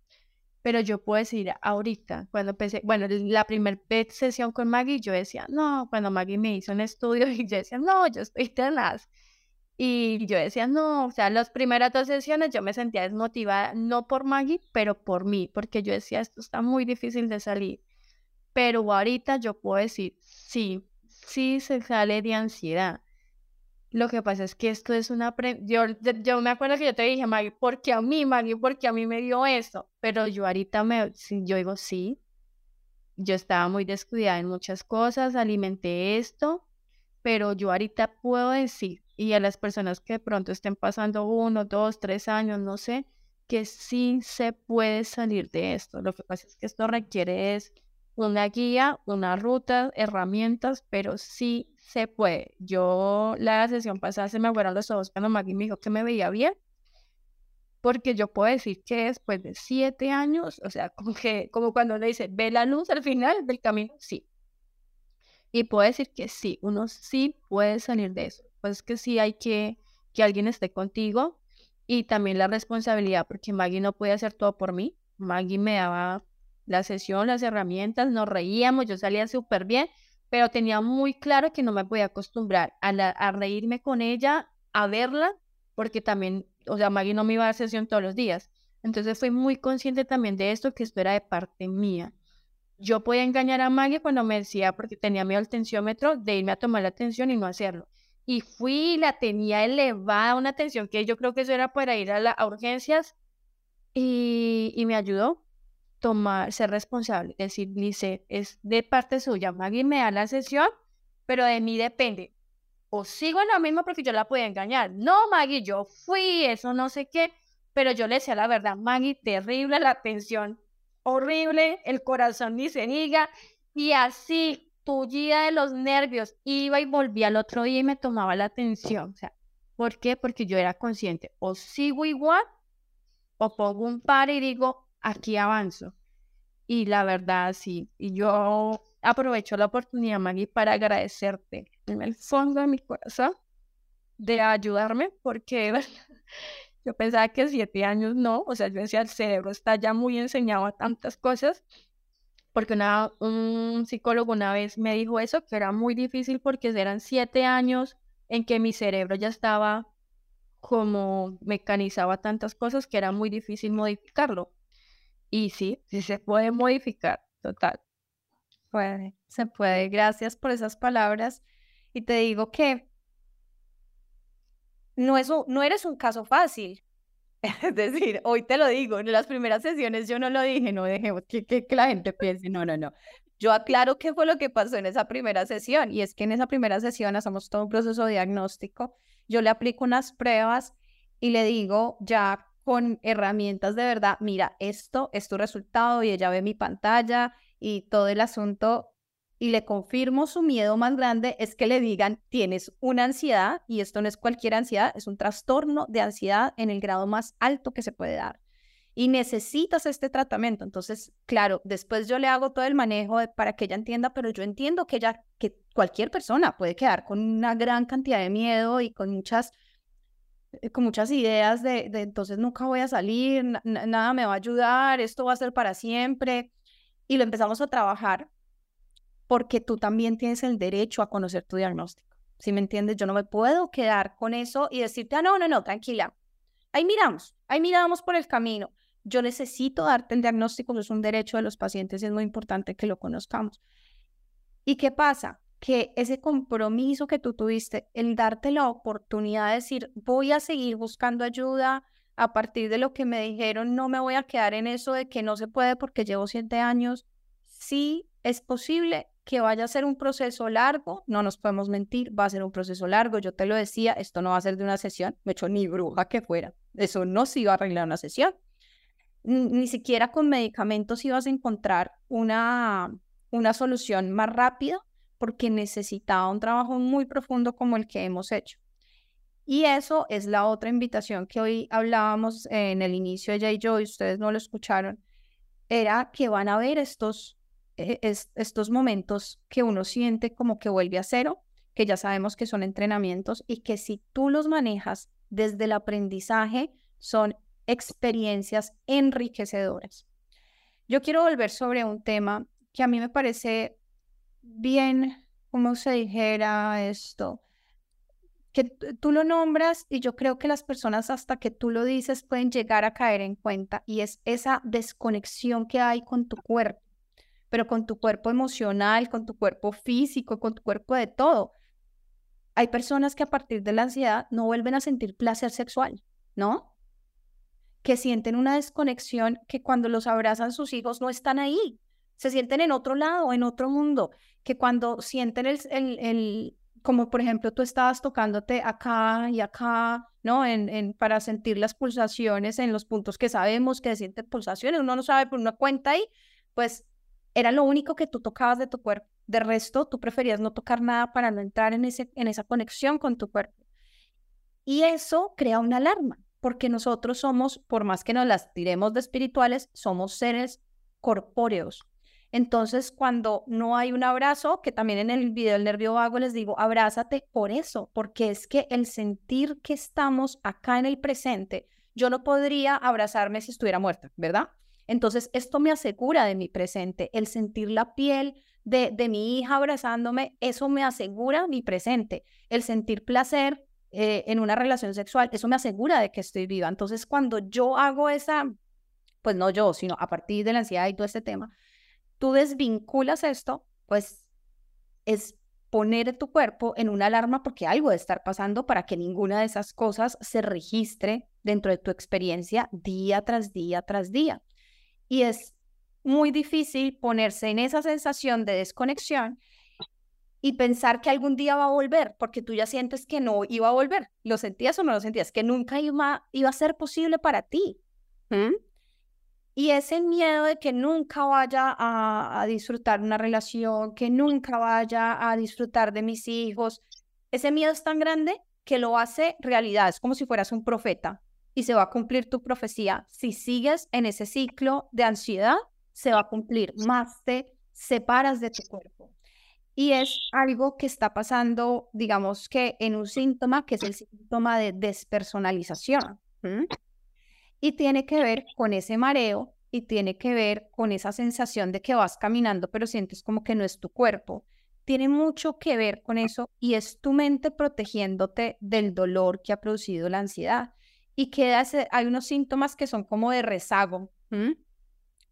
pero yo puedo decir ahorita, cuando empecé, bueno, la primera sesión con Maggie, yo decía, no, cuando Maggie me hizo un estudio, y yo decía, no, yo estoy tenaz. Y yo decía, no, o sea, las primeras dos sesiones yo me sentía desmotivada, no por Maggie, pero por mí, porque yo decía, esto está muy difícil de salir. Pero ahorita yo puedo decir, sí, sí se sale de ansiedad. Lo que pasa es que esto es una... Yo, yo me acuerdo que yo te dije, Maggie, ¿por qué a mí, Maggie? ¿Por qué a mí me dio esto? Pero yo ahorita me... Yo digo, sí. Yo estaba muy descuidada en muchas cosas, alimenté esto, pero yo ahorita puedo decir, y a las personas que de pronto estén pasando uno, dos, tres años, no sé, que sí se puede salir de esto. Lo que pasa es que esto requiere es una guía, una ruta, herramientas, pero sí se puede. Yo la sesión pasada se me fueron los ojos cuando Maggie me dijo que me veía bien, porque yo puedo decir que después de siete años, o sea, como que como cuando le dice, ve la luz al final del camino, sí. Y puedo decir que sí, uno sí puede salir de eso. Pues que sí hay que que alguien esté contigo y también la responsabilidad, porque Maggie no puede hacer todo por mí. Maggie me daba la sesión, las herramientas, nos reíamos, yo salía súper bien, pero tenía muy claro que no me podía acostumbrar a, a reírme con ella, a verla, porque también, o sea, Maggie no me iba a dar sesión todos los días. Entonces fui muy consciente también de esto, que esto era de parte mía. Yo podía engañar a Maggie cuando me decía, porque tenía miedo al tensiómetro, de irme a tomar la atención y no hacerlo. Y fui la tenía elevada, una atención que yo creo que eso era para ir a, urgencias y, y me ayudó tomar, ser responsable, decir, dice, es de parte suya, Maggie me da la sesión, pero de mí depende. o sigo en la misma porque yo la podía engañar. No, Maggie, yo fui, eso no sé qué, pero yo le decía la verdad, Maggie, terrible la tensión, horrible, el corazón ni se diga, y así, tullida de los nervios, iba y volvía al otro día y me tomaba la atención. O sea, ¿por qué? Porque yo era consciente, o sigo igual, o pongo un par y digo, aquí avanzo. Y la verdad, sí, y yo aprovecho la oportunidad, Maggie, para agradecerte en el fondo de mi corazón de ayudarme, porque yo pensaba que siete años no, o sea, yo decía, el cerebro está ya muy enseñado a tantas cosas, porque una, un psicólogo una vez me dijo eso, que era muy difícil porque eran siete años en que mi cerebro ya estaba como mecanizaba tantas cosas que era muy difícil modificarlo. Y sí, sí se puede modificar, total. Puede, se puede. Gracias por esas palabras. Y te digo que no, es no eres un caso fácil. Es decir, hoy te lo digo, en las primeras sesiones yo no lo dije, no dejemos que, que, la gente piense, no, no, no. Yo aclaro qué fue lo que pasó en esa primera sesión y es que en esa primera sesión hacemos todo un proceso diagnóstico, yo le aplico unas pruebas y le digo ya con herramientas de verdad, mira, esto es tu resultado y ella ve mi pantalla y todo el asunto y le confirmo su miedo más grande es que le digan, tienes una ansiedad y esto no es cualquier ansiedad, es un trastorno de ansiedad en el grado más alto que se puede dar. Y necesitas este tratamiento. Entonces, claro, después yo le hago todo el manejo para que ella entienda, pero yo entiendo que ella, que cualquier persona puede quedar con una gran cantidad de miedo y con muchas, con muchas ideas de, de entonces nunca voy a salir, nada me va a ayudar, esto va a ser para siempre y lo empezamos a trabajar porque tú también tienes el derecho a conocer tu diagnóstico. Si me entiendes? Yo no me puedo quedar con eso y decirte, ah, no, no, no, tranquila. Ahí miramos, ahí miramos por el camino. Yo necesito darte el diagnóstico, es un derecho de los pacientes y es muy importante que lo conozcamos. ¿Y qué pasa? Que ese compromiso que tú tuviste, el darte la oportunidad de decir, voy a seguir buscando ayuda, a partir de lo que me dijeron, no me voy a quedar en eso de que no se puede porque llevo siete años. Sí, es posible que vaya a ser un proceso largo, no nos podemos mentir, va a ser un proceso largo. Yo te lo decía, esto no va a ser de una sesión, me hecho ni bruja que fuera. Eso no se iba a arreglar una sesión. Ni, siquiera con medicamentos ibas a encontrar una, una solución más rápida porque necesitaba un trabajo muy profundo como el que hemos hecho. Y eso es la otra invitación que hoy hablábamos en el inicio de Jay Joy, ustedes no lo escucharon, era que van a ver estos, eh, estos momentos que uno siente como que vuelve a cero, que ya sabemos que son entrenamientos y que si tú los manejas desde el aprendizaje, son experiencias enriquecedoras. Yo quiero volver sobre un tema que a mí me parece bien, como se dijera esto, que tú lo nombras y yo creo que las personas hasta que tú lo dices pueden llegar a caer en cuenta y es esa desconexión que hay con tu cuerpo, pero con tu cuerpo emocional, con tu cuerpo físico, con tu cuerpo de todo. Hay personas que a partir de la ansiedad no vuelven a sentir placer sexual, ¿no? Que sienten una desconexión que cuando los abrazan sus hijos no están ahí, se sienten en otro lado, en otro mundo, que cuando sienten el, el como por ejemplo tú estabas tocándote acá y acá, ¿no? En, en, para sentir las pulsaciones en los puntos que sabemos que sienten pulsaciones, uno no sabe por una cuenta ahí, pues era lo único que tú tocabas de tu cuerpo. De resto, tú preferías no tocar nada para no entrar en, ese, en esa conexión con tu cuerpo. Y eso crea una alarma, porque nosotros somos, por más que nos las tiremos de espirituales, somos seres corpóreos. Entonces, cuando no hay un abrazo, que también en el video del nervio vago les digo, abrázate por eso, porque es que el sentir que estamos acá en el presente, yo no podría abrazarme si estuviera muerta, ¿verdad? Entonces, esto me asegura de mi presente, el sentir la piel de, de mi hija abrazándome, eso me asegura mi presente, el sentir placer eh, en una relación sexual, eso me asegura de que estoy viva. Entonces, cuando yo hago esa, pues no yo, sino a partir de la ansiedad y todo este tema, tú desvinculas esto, pues es poner tu cuerpo en una alarma porque algo debe estar pasando para que ninguna de esas cosas se registre dentro de tu experiencia día tras día tras día. Y es muy difícil ponerse en esa sensación de desconexión y pensar que algún día va a volver, porque tú ya sientes que no iba a volver. ¿Lo sentías o no lo sentías? Que nunca iba, a ser posible para ti. Y ese miedo de que nunca vaya a, a, disfrutar una relación, que nunca vaya a disfrutar de mis hijos, ese miedo es tan grande que lo hace realidad. Es como si fueras un profeta y se va a cumplir tu profecía. Si sigues en ese ciclo de ansiedad, se va a cumplir. Más te separas de tu cuerpo. Y es algo que está pasando, digamos que en un síntoma que es el síntoma de despersonalización. Y tiene que ver con ese mareo y tiene que ver con esa sensación de que vas caminando, pero sientes como que no es tu cuerpo. Tiene mucho que ver con eso y es tu mente protegiéndote del dolor que ha producido la ansiedad. Y queda hay unos síntomas que son como de rezago,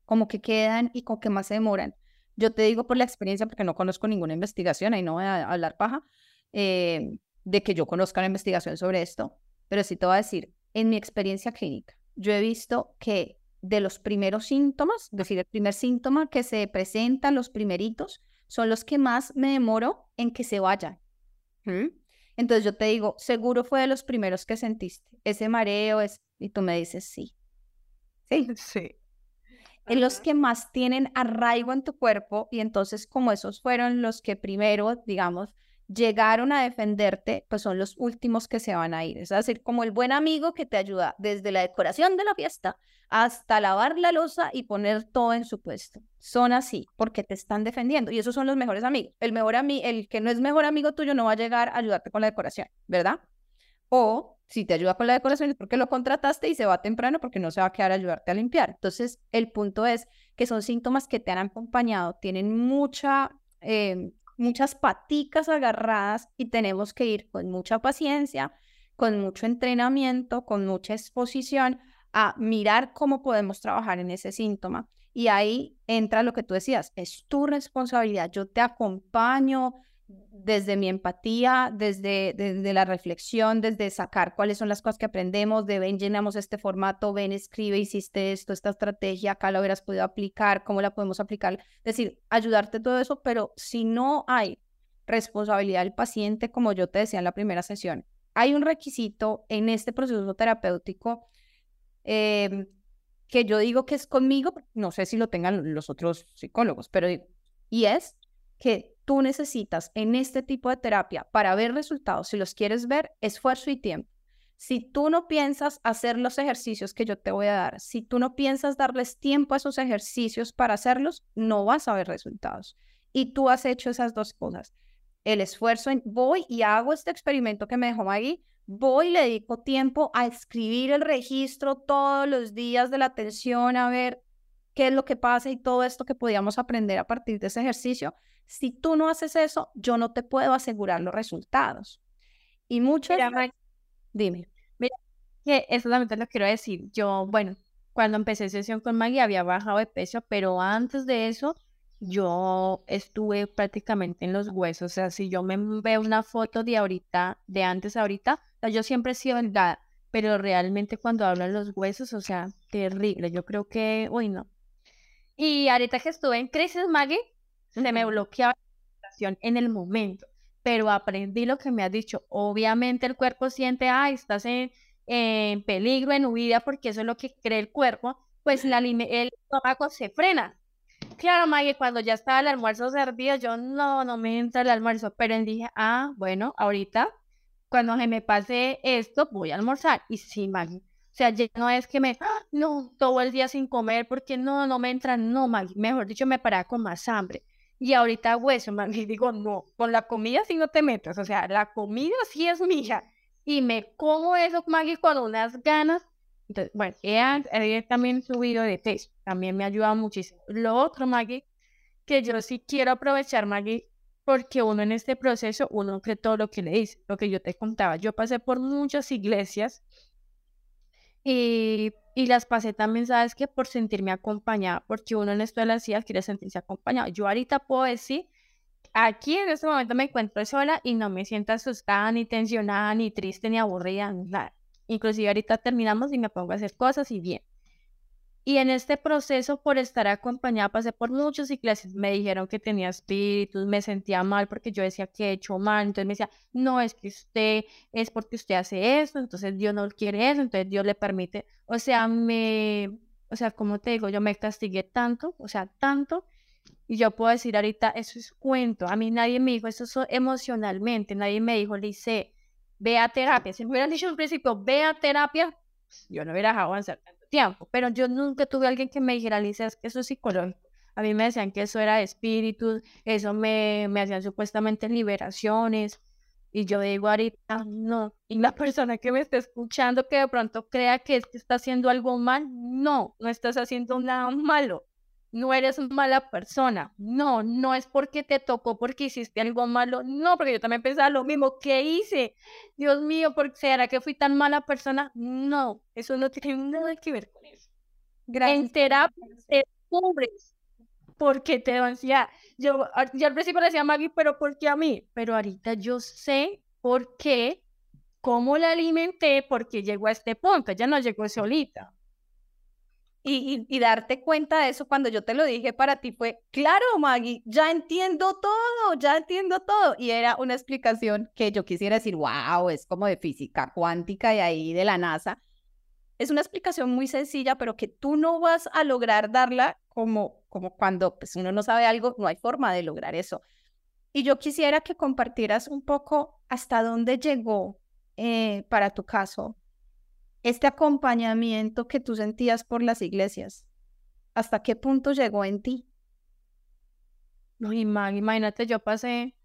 como que quedan y con que más se demoran. Yo te digo por la experiencia, porque no conozco ninguna investigación, ahí no voy a hablar paja, eh, de que yo conozca una investigación sobre esto, pero sí te voy a decir, en mi experiencia clínica, yo he visto que de los primeros síntomas, es decir, el primer síntoma que se presenta, los primeritos, son los que más me demoro en que se vayan. Entonces yo te digo, seguro fue de los primeros que sentiste, ese mareo, es... y tú me dices sí. Sí. Sí. En los que más tienen arraigo en tu cuerpo y entonces como esos fueron los que primero, digamos, llegaron a defenderte, pues son los últimos que se van a ir. Es decir, como el buen amigo que te ayuda desde la decoración de la fiesta hasta lavar la losa y poner todo en su puesto. Son así porque te están defendiendo y esos son los mejores amigos. El mejor amigo, el que no es mejor amigo tuyo no va a llegar a ayudarte con la decoración, ¿verdad? O si te ayuda con la decoración es porque lo contrataste y se va temprano porque no se va a quedar a ayudarte a limpiar. Entonces, el punto es que son síntomas que te han acompañado, tienen mucha eh, muchas paticas agarradas y tenemos que ir con mucha paciencia, con mucho entrenamiento, con mucha exposición a mirar cómo podemos trabajar en ese síntoma. Y ahí entra lo que tú decías, es tu responsabilidad. Yo te acompaño, desde mi empatía, desde, desde la reflexión, desde sacar cuáles son las cosas que aprendemos, de ven, llenamos este formato, ven, escribe, hiciste esto, esta estrategia, acá la hubieras podido aplicar, cómo la podemos aplicar, es decir, ayudarte todo eso, pero si no hay responsabilidad del paciente, como yo te decía en la primera sesión, hay un requisito en este proceso terapéutico em, que yo digo que es conmigo, no sé si lo tengan los otros psicólogos, pero y es que tú necesitas en este tipo de terapia para ver resultados, si los quieres ver, esfuerzo y tiempo. Si tú no piensas hacer los ejercicios que yo te voy a dar, si tú no piensas darles tiempo a esos ejercicios para hacerlos, no vas a ver resultados. Y tú has hecho esas dos cosas. El esfuerzo en voy y hago este experimento que me dejó Maggie, voy y le dedico tiempo a escribir el registro todos los días de la atención, a ver qué es lo que pasa y todo esto que podíamos aprender a partir de ese ejercicio si tú no haces eso, yo no te puedo asegurar los resultados. Y muchas... Mira, Dime. Mira, que eso también lo quiero decir. Yo, bueno, cuando empecé sesión con Maggie había bajado de peso, pero antes de eso yo estuve prácticamente en los huesos. O sea, si yo me veo una foto de ahorita, de antes a ahorita, yo siempre he sido delgada, pero realmente cuando hablan los huesos, o sea, terrible. Yo creo que, uy, no. Y ahorita que estuve en crisis, Maggie, se me bloqueaba la situación en el momento, pero aprendí lo que me has dicho. Obviamente el cuerpo siente, ay, estás en, peligro, en huida, porque eso es lo que cree el cuerpo, pues el estómago se frena. Claro, Maggie, cuando ya estaba el almuerzo servido, yo no, no me entra el almuerzo, pero dije, ah, bueno, ahorita, cuando se me pase esto, voy a almorzar. Y sí, Maggie, o sea, ya no es que me, ¡ah! no, todo el día sin comer porque no, no me entra, no, Maggie, mejor dicho, me paraba con más hambre. Y ahorita hago eso, y digo, no, con la comida sí no te metas, o sea, la comida sí es mía. Y me como eso, Maggie, con unas ganas. Entonces, bueno, he, también subido de peso, también me ha ayudado muchísimo. Lo otro, Maggie, que yo sí quiero aprovechar, Maggie, porque uno en este proceso, uno cree todo lo que le dice, lo que yo te contaba. Yo pasé por muchas iglesias y y las pasé también, ¿sabes que Por sentirme acompañada, porque uno en esto de las sillas quiere sentirse acompañado. Yo ahorita puedo decir, aquí en este momento me encuentro sola y no me siento asustada, ni tensionada, ni triste, ni aburrida, nada. Inclusive ahorita terminamos y me pongo a hacer cosas y bien. Y en este proceso, por estar acompañada, pasé por muchas iglesias. Me dijeron que tenía espíritus, me sentía mal porque yo decía que he hecho mal. Entonces me decía, no, es que usted, es porque usted hace eso, entonces Dios no quiere eso, entonces Dios le permite. O sea, me, o sea, como te digo, yo me castigué tanto, o sea, tanto. Y yo puedo decir ahorita, eso es cuento. A mí nadie me dijo eso emocionalmente, nadie me dijo, Lice, ve a terapia. Si me hubieran dicho al principio, ve a terapia, yo no hubiera dejado avanzar tiempo, pero yo nunca tuve alguien que me dijera, Alicia, es que eso es psicológico. A mí me decían que eso era de espíritu, eso me, me hacían supuestamente liberaciones. Y yo digo ahorita, no. Y la persona que me está escuchando que de pronto crea que está haciendo algo mal, no, no estás haciendo nada malo no eres mala persona. No, no es porque te tocó, porque hiciste algo malo. No, porque yo también pensaba lo mismo. ¿Qué hice? Dios mío, ¿por ¿será que fui tan mala persona? No, eso no tiene nada que ver con eso. Gracias. En terapia te descubres porque te decía, yo, yo al principio le decía a Maggie, pero ¿por qué a mí? Pero ahorita yo sé por qué, cómo la alimenté, porque llegó a este punto. Ya no llegó solita y, darte cuenta de eso cuando yo te lo dije para ti fue, claro, Maggie, ya entiendo todo, ya entiendo todo. Y era una explicación que yo quisiera decir, wow, es como de física cuántica y ahí de la NASA. Es una explicación muy sencilla, pero que tú no vas a lograr darla como, como cuando pues, uno no sabe algo, no hay forma de lograr eso. Y yo quisiera que compartieras un poco hasta dónde llegó eh, para tu caso este acompañamiento que tú sentías por las iglesias? ¿Hasta qué punto llegó en ti? No, imagínate, yo pasé,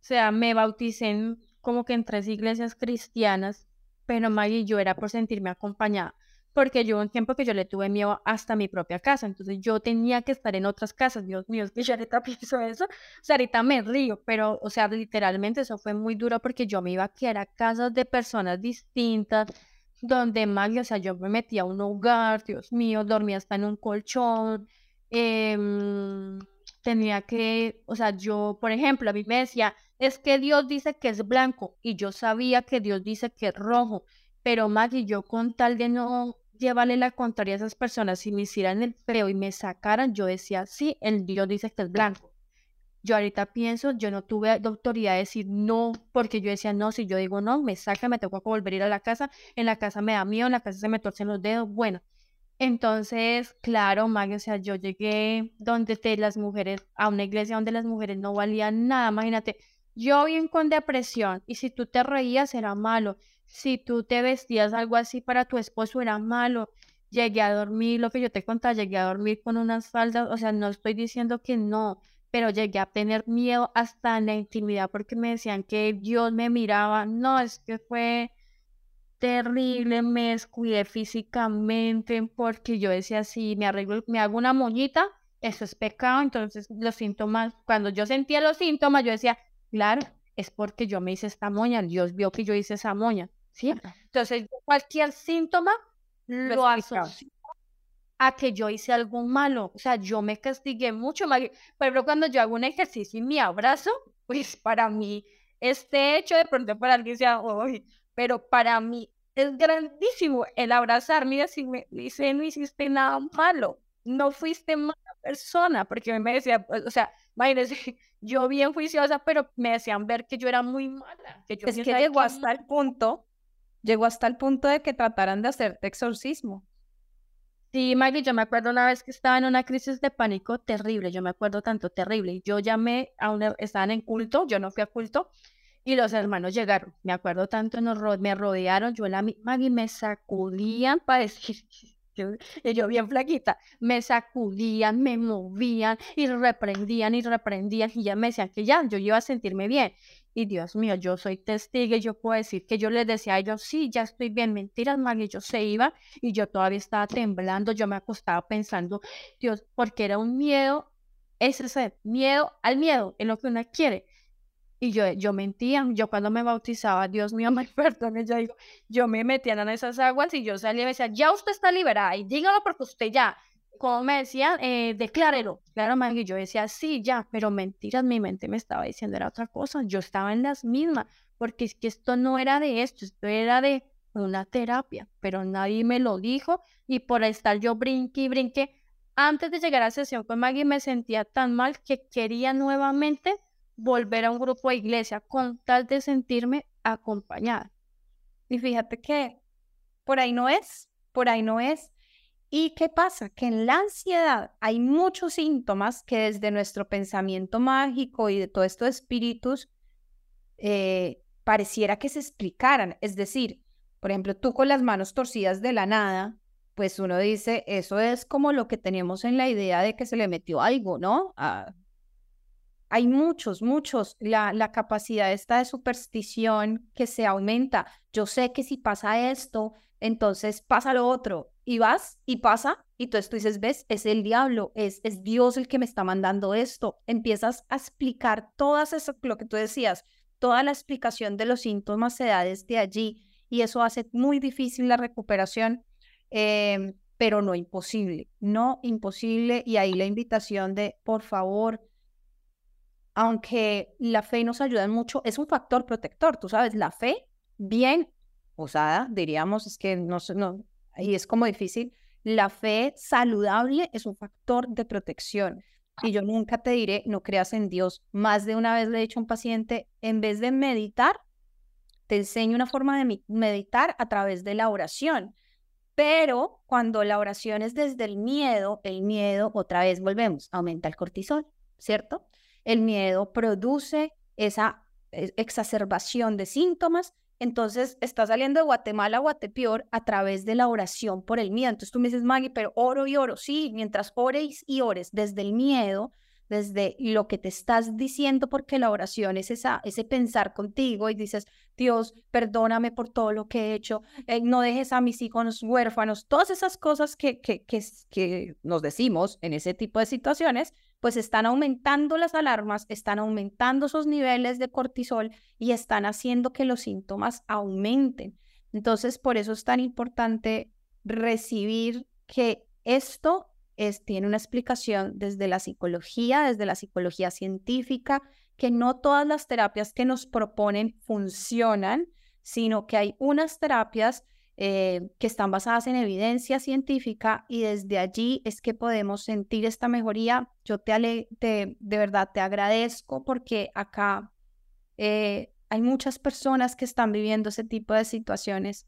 o sea, me bauticé como que en tres iglesias cristianas, pero Maggie, yo era por sentirme acompañada, porque yo un tiempo que yo le tuve miedo hasta mi propia casa, entonces yo tenía que estar en otras casas, Dios mío, que yo ahorita pienso eso, o sea, ahorita me río, pero, o sea, literalmente eso fue muy duro porque yo me iba a quedar a casas de personas distintas, donde Maggie, o sea, yo me metía a un hogar, Dios mío, dormía hasta en un colchón, em, tenía que, o sea, yo, por ejemplo, a mí me decía, es que Dios dice que es blanco y yo sabía que Dios dice que es rojo, pero Maggie, yo con tal de no llevarle la contraria a esas personas, si me hicieran el feo y me sacaran, yo decía, sí, el Dios dice que es blanco. Yo ahorita pienso, yo no tuve autoridad de decir no, porque yo decía no, si yo digo no, me saca, me tengo que volver a ir a la casa, en la casa me da miedo, en la casa se me torcen los dedos, bueno. Entonces, claro, Maggie, o sea, yo llegué donde te, las mujeres, a una iglesia donde las mujeres no valían nada, imagínate, yo bien con depresión, y si tú te reías era malo, si tú te vestías algo así para tu esposo era malo, llegué a dormir, lo que yo te contaba, llegué a dormir con unas faldas, o sea, no estoy diciendo que no, pero llegué a tener miedo hasta en la intimidad porque me decían que Dios me miraba. No, es que fue terrible, me descuidé físicamente porque yo decía, si me arreglo, me hago una moñita, eso es pecado. Entonces los síntomas, cuando yo sentía los síntomas, yo decía, claro, es porque yo me hice esta moña, Dios vio que yo hice esa moña, ¿sí? Entonces cualquier síntoma lo asocio a que yo hice algo malo. O sea, yo me castigué mucho. Por ejemplo, cuando yo hago un ejercicio y me abrazo, pues para mí, este hecho de pronto para alguien sea, hoy, pero para mí es grandísimo el abrazarme y decirme, dice, no hiciste nada malo, no fuiste mala persona, porque me decía, o sea, imagínense, yo bien juiciosa, pero me decían ver que yo era muy mala. Que yo es que llegó hasta el punto, llegó hasta el punto de que trataran de hacerte exorcismo. Sí, Maggie, yo me acuerdo una vez que estaba en una crisis de pánico terrible, yo me acuerdo tanto terrible. Yo llamé a una, estaban en culto, yo no fui a culto, y los hermanos llegaron. Me acuerdo tanto, nos me rodearon, yo la Maggie me sacudían para decir, yo, bien flaquita, me sacudían, me movían y reprendían y reprendían y ya me decían que ya, yo iba a sentirme bien. Y Dios mío, yo soy testigo y yo puedo decir que yo les decía a ellos, sí, ya estoy bien, mentiras, Maggie, yo se iba y yo todavía estaba temblando, yo me acostaba pensando, Dios, porque era un miedo, ese es miedo al miedo, en lo que uno quiere. Y yo, yo mentía, yo cuando me bautizaba, Dios mío, me perdone, yo digo, yo me metía en esas aguas y yo salía y me decía, ya usted está liberada y dígalo porque usted ya, como me decían, eh, declárelo. Claro, Maggie, yo decía, sí, ya, pero mentiras, mi mente me estaba diciendo era otra cosa. Yo estaba en las mismas, porque es que esto no era de esto, esto era de una terapia, pero nadie me lo dijo y por estar yo brinque y brinque. Antes de llegar a la sesión con Maggie me sentía tan mal que quería nuevamente volver a un grupo de iglesia con tal de sentirme acompañada. Y fíjate que por ahí no es, por ahí no es. ¿Y qué pasa? Que en la ansiedad hay muchos síntomas que desde nuestro pensamiento mágico y de todo esto de espíritus eh, pareciera que se explicaran. Es decir, por ejemplo, tú con las manos torcidas de la nada, pues uno dice, eso es como lo que tenemos en la idea de que se le metió algo, ¿no? Ah, hay muchos, muchos, la, la capacidad esta de superstición que se aumenta. Yo sé que si pasa esto, entonces pasa lo otro. Y vas y pasa, y entonces tú dices, ves, es el diablo, es, es Dios el que me está mandando esto. Empiezas a explicar todas eso, lo que tú decías, toda la explicación de los síntomas se da desde allí y eso hace muy difícil la recuperación, em, pero no imposible, no imposible. Y ahí la invitación de, por favor, aunque la fe nos ayuda mucho, es un factor protector, tú sabes, la fe bien usada, diríamos, es que no, no, ahí es como difícil, la fe saludable es un factor de protección. Y yo nunca te diré, no creas en Dios. Más de una vez le he dicho a un paciente, en vez de meditar, te enseño una forma de meditar a través de la oración. Pero cuando la oración es desde el miedo, el miedo, otra vez volvemos, aumenta el cortisol, ¿cierto? El miedo produce esa eh, exacerbación de síntomas. Entonces, está saliendo de Guatemala a Guatepeor a través de la oración por el miedo. Entonces tú me dices, Maggie, pero oro y oro. Sí, mientras ores y ores desde el miedo, desde lo que te estás diciendo, porque la oración es esa, ese pensar contigo y dices, Dios, perdóname por todo lo que he hecho, eh, no dejes a mis hijos huérfanos, todas esas cosas que, que, que, que nos decimos en ese tipo de situaciones, pues están aumentando las alarmas, están aumentando esos niveles de cortisol y están haciendo que los síntomas aumenten. Entonces, por eso es tan importante recibir que esto es, tiene una explicación desde la psicología, desde la psicología científica, que no todas las terapias que nos proponen funcionan, sino que hay unas terapias eh, que están basadas en evidencia científica y desde allí es que podemos sentir esta mejoría. Yo te, de verdad te agradezco porque acá eh, hay muchas personas que están viviendo ese tipo de situaciones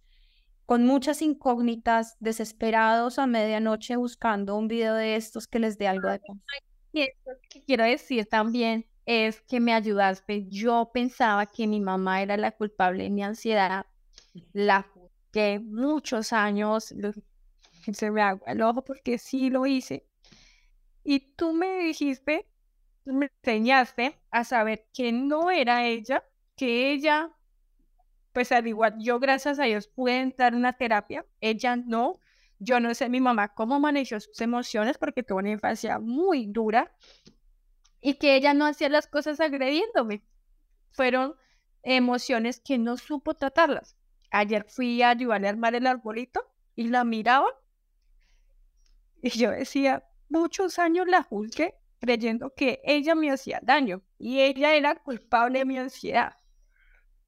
con muchas incógnitas, desesperados a medianoche buscando un video de estos que les dé algo de lo que quiero decir también es que me ayudaste. Yo pensaba que mi mamá era la culpable de mi ansiedad, la que muchos años se me agua el ojo porque sí lo hice. Y tú me dijiste, me enseñaste a saber que no era ella, que ella pues al igual, yo gracias a Dios pude entrar en una terapia, ella no, yo no sé mi mamá cómo manejó sus emociones porque tuvo una infancia muy dura y que ella no hacía las cosas agrediéndome. Fueron emociones que no supo tratarlas. Ayer fui a ayudarle a armar el arbolito y la miraba y yo decía, muchos años la juzgué creyendo que ella me hacía daño y ella era culpable de mi ansiedad.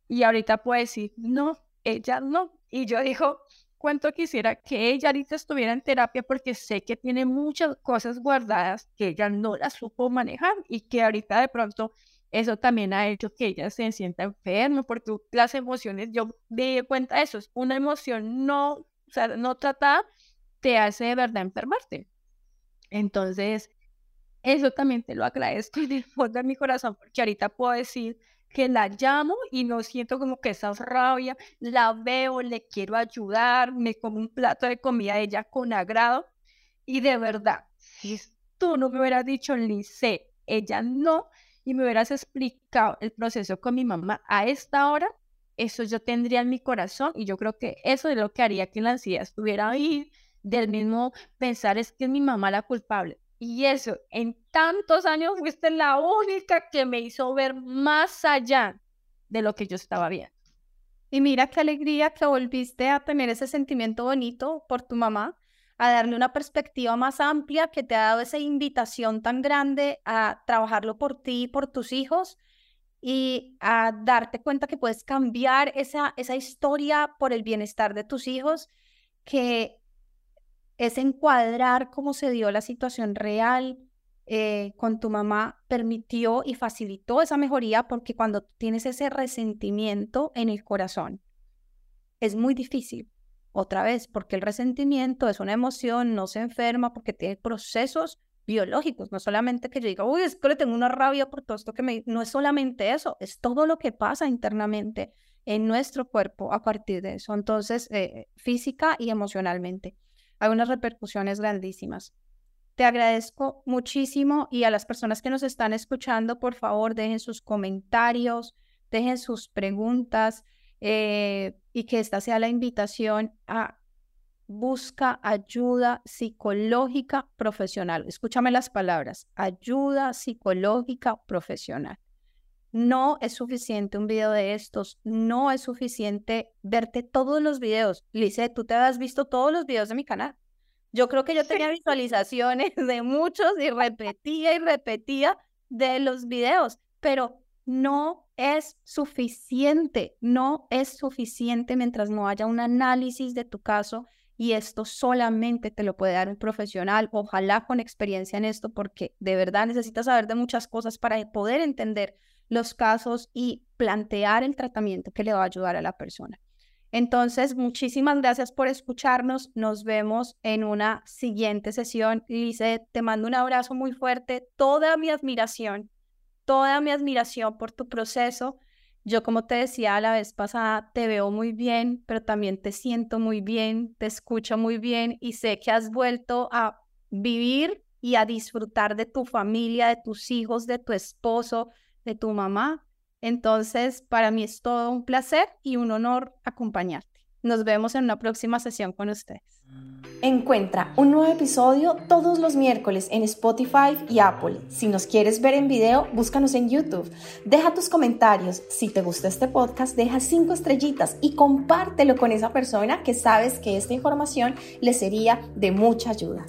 Y ahorita puede decir, no, ella no. Y yo digo, cuánto quisiera que ella ahorita estuviera en terapia porque sé que tiene muchas cosas guardadas que ella no las supo manejar y que ahorita de pronto eso también ha hecho que ella se sienta enferma porque las emociones, yo me di cuenta de eso, es una emoción no, o sea, no tratada te hace de verdad enfermarte. Entonces, eso también te lo agradezco de fondo de mi corazón porque ahorita puedo decir que la llamo y no siento como que esa rabia, la veo, le quiero ayudar, me como un plato de comida de ella con agrado y de verdad, si tú no me hubieras dicho, Lice, ella no, y me hubieras explicado el proceso con mi mamá a esta hora, eso yo tendría en mi corazón y yo creo que eso es lo que haría que la ansiedad estuviera ahí, del mismo pensar es que es mi mamá la culpable. Y eso, en tantos años fuiste la única que me hizo ver más allá de lo que yo estaba viendo. Y mira qué alegría que volviste a tener ese sentimiento bonito por tu mamá, a darle una perspectiva más amplia que te ha dado esa invitación tan grande a trabajarlo por ti y por tus hijos. y a darte cuenta que puedes cambiar esa, esa historia por el bienestar de tus hijos, que es encuadrar cómo se dio la situación real eh, con tu mamá, permitió y facilitó esa mejoría porque cuando tienes ese resentimiento en el corazón, es muy difícil. Otra vez, porque el resentimiento es una emoción, no se enferma porque tiene procesos biológicos, no solamente que yo diga, uy, es que le tengo una rabia por todo esto que me... No es solamente eso, es todo lo que pasa internamente en nuestro cuerpo a partir de eso. Entonces, eh, física y emocionalmente. Hay unas repercusiones grandísimas. Te agradezco muchísimo y a las personas que nos están escuchando, por favor, dejen sus comentarios, dejen sus preguntas eh, y que esta sea la invitación a busca ayuda psicológica profesional. Escúchame las palabras, ayuda psicológica profesional. No es suficiente un video de estos, no es suficiente verte todos los videos. Lice, tú te has visto todos los videos de mi canal. Yo creo que yo tenía visualizaciones de muchos y repetía y repetía de los videos, pero no es suficiente, no es suficiente mientras no haya un análisis de tu caso y esto solamente te lo puede dar un profesional, ojalá con experiencia en esto, porque de verdad necesitas saber de muchas cosas para poder entender los casos y plantear el tratamiento que le va a ayudar a la persona. Entonces, muchísimas gracias por escucharnos. Nos vemos en una siguiente sesión. Lice, te mando un abrazo muy fuerte, toda mi admiración, toda mi admiración por tu proceso yo, como te decía la vez pasada, te veo muy bien, pero también te siento muy bien, te escucho muy bien y sé que has vuelto a vivir y a disfrutar de tu familia, de tus hijos, de tu esposo, de tu mamá. Entonces, para mí es todo un placer y un honor acompañarte. Nos vemos en una próxima sesión con ustedes. Encuentra un nuevo episodio todos los miércoles en Spotify y Apple. Si nos quieres ver en video, búscanos en YouTube. Deja tus comentarios. Si te gusta este podcast, deja cinco estrellitas y compártelo con esa persona que sabes que esta información le sería de mucha ayuda.